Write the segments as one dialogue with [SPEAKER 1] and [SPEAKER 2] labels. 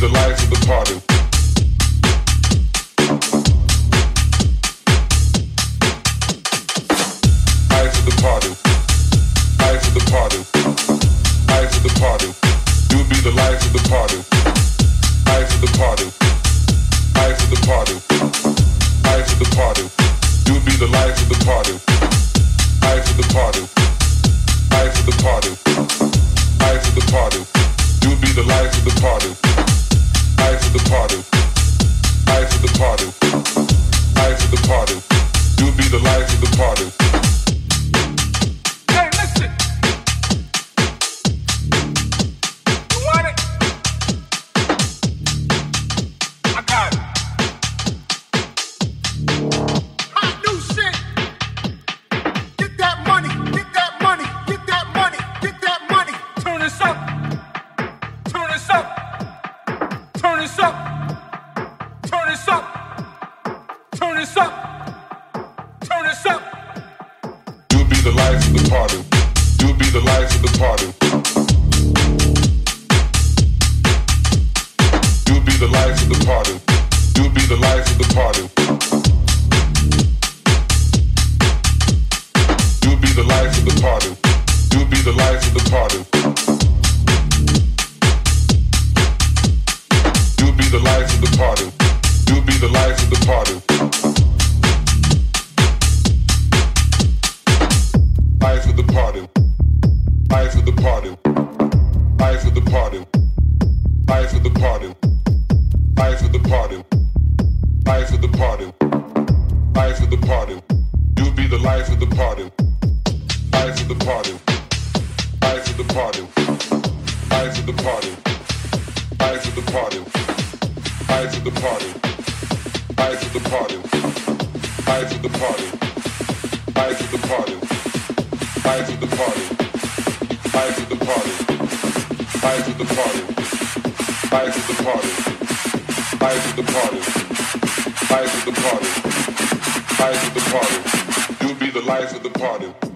[SPEAKER 1] the life of the party. Eyes of the party. Eyes of the party. Eyes of the party. Eyes of the party. Eyes of the party. Eyes of the party. Life of the party. Life of the party. Life of the party. Life of the party. Life of the party. Life of the party. Life of the party. Life of the party. Life of the party. Life of the party the life of the party.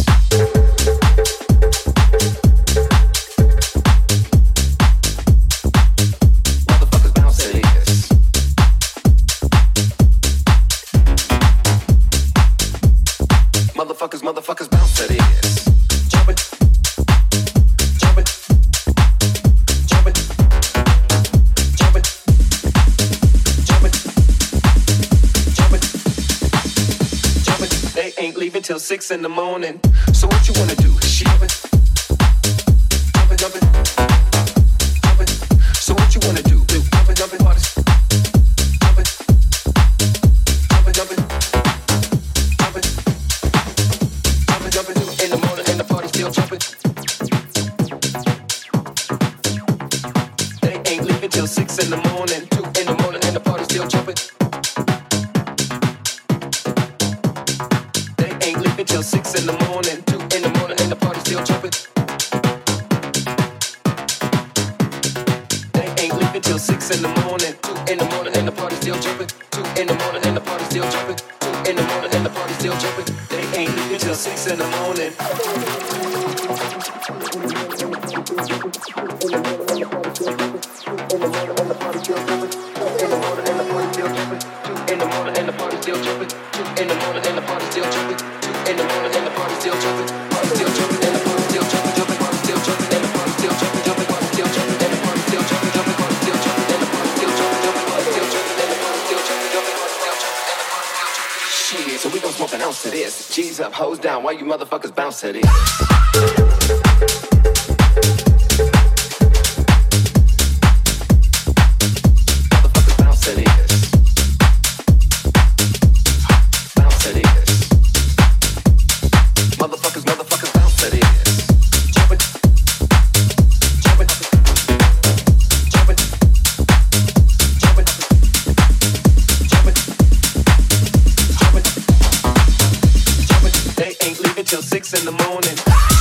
[SPEAKER 1] till six in the morning. So what you wanna do? She open, open, open.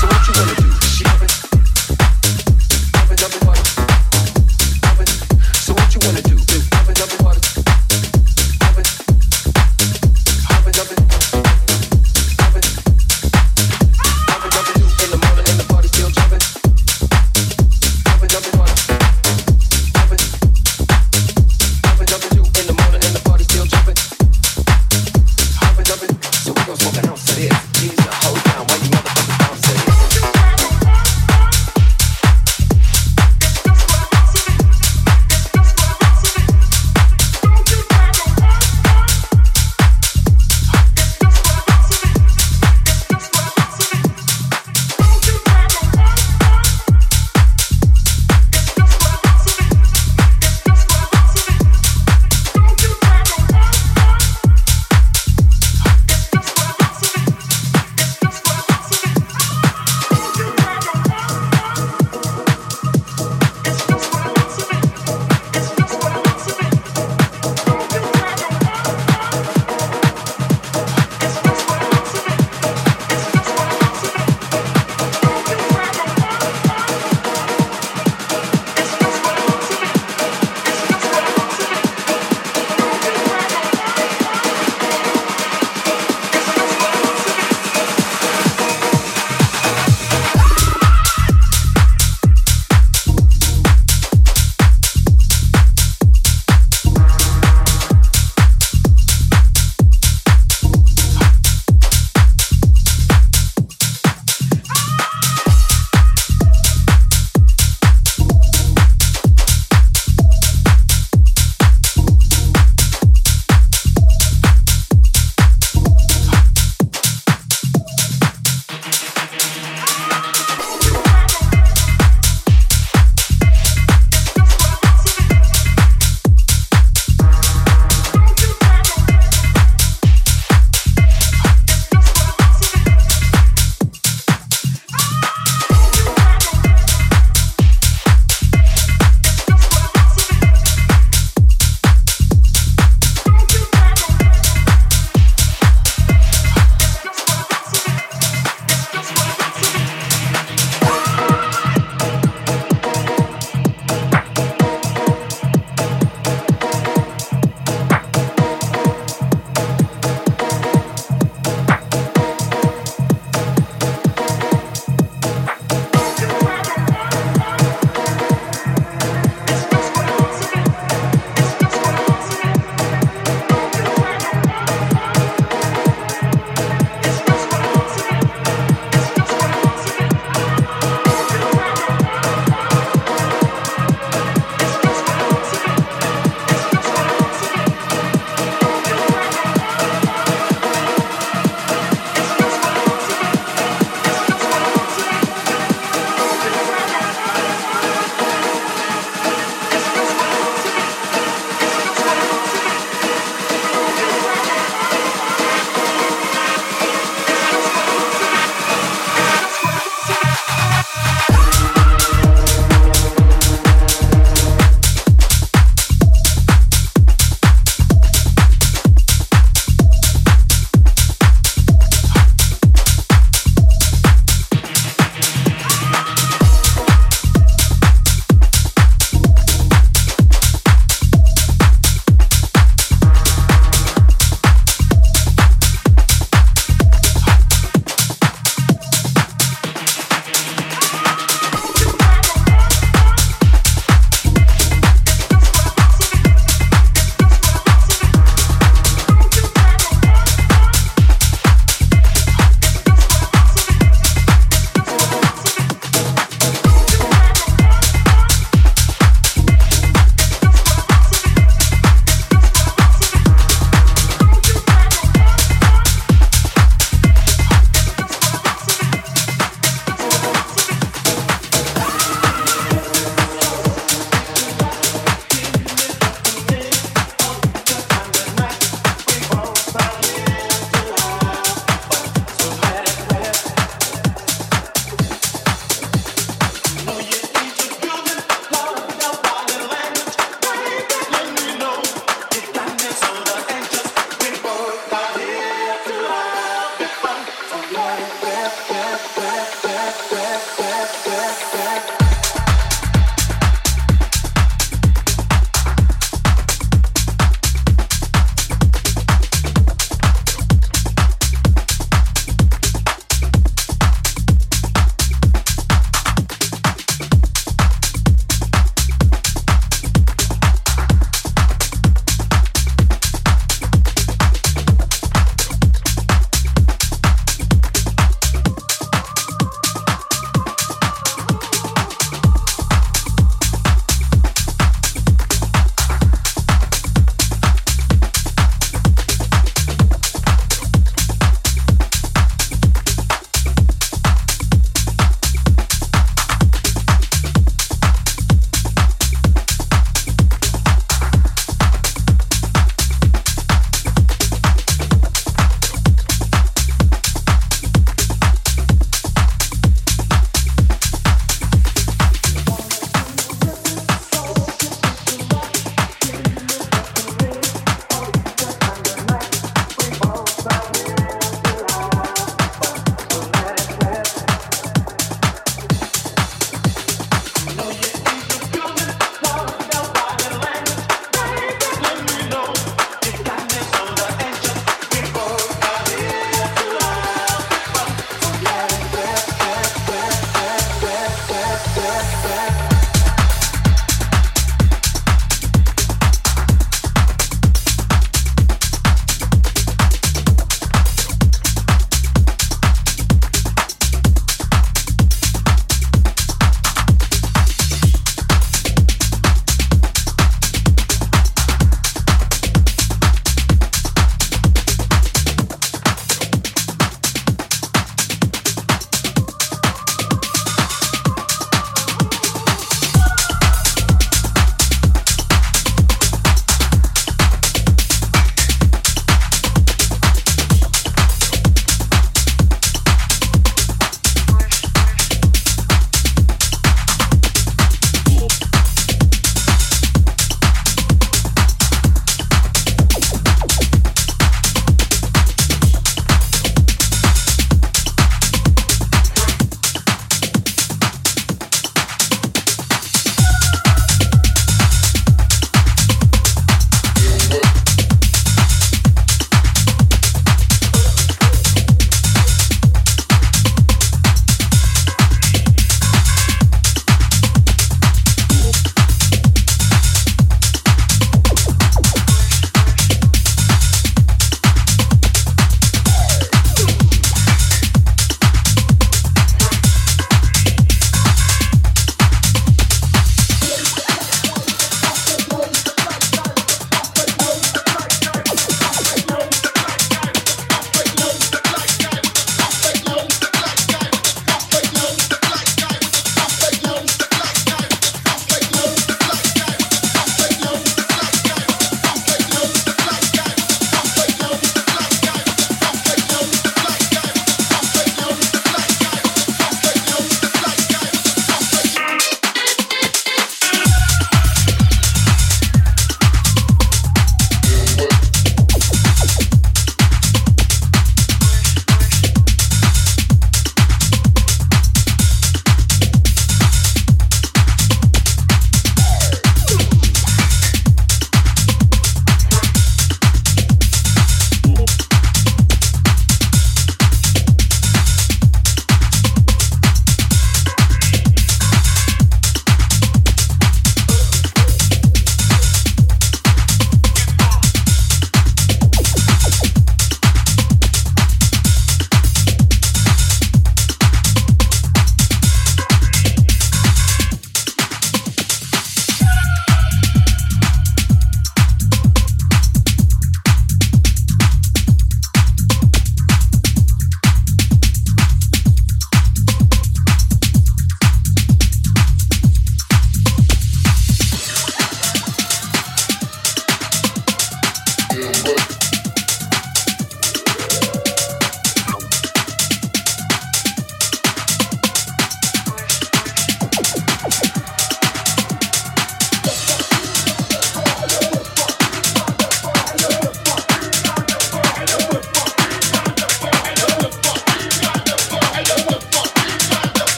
[SPEAKER 1] So what you gonna do?
[SPEAKER 2] She haven't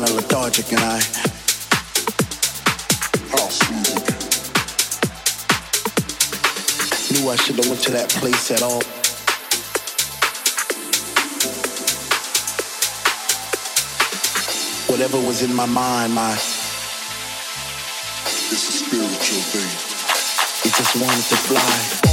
[SPEAKER 2] kind of lethargic and I knew I shouldn't have went to that place at all. Whatever was in my mind, my
[SPEAKER 3] it's a spiritual thing.
[SPEAKER 2] It just wanted to fly.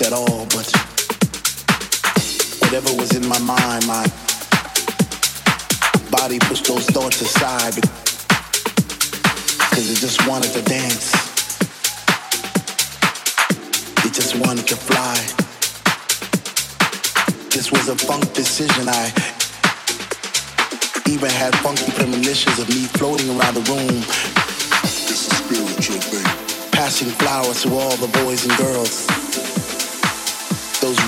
[SPEAKER 3] at all, but whatever was in my mind, my body pushed those thoughts aside because it just wanted to dance. It just wanted to fly. This was a funk decision. I even had funky premonitions of me floating around the room. This is spiritual, baby. Passing flowers to all the boys and girls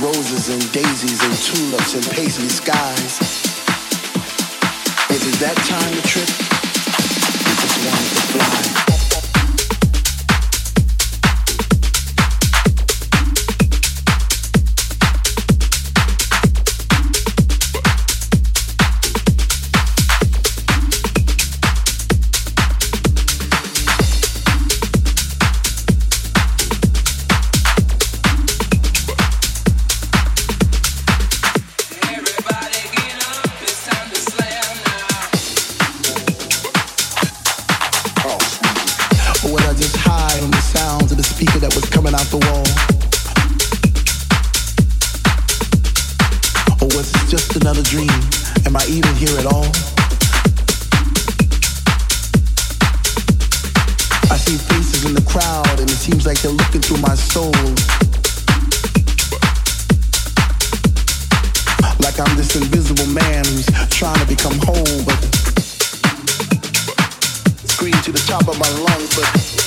[SPEAKER 3] roses and daisies and tulips and pasty skies. Is it that time to trip? You just wanted to fly. this invisible man who's trying to become whole, but to the top of my lungs, but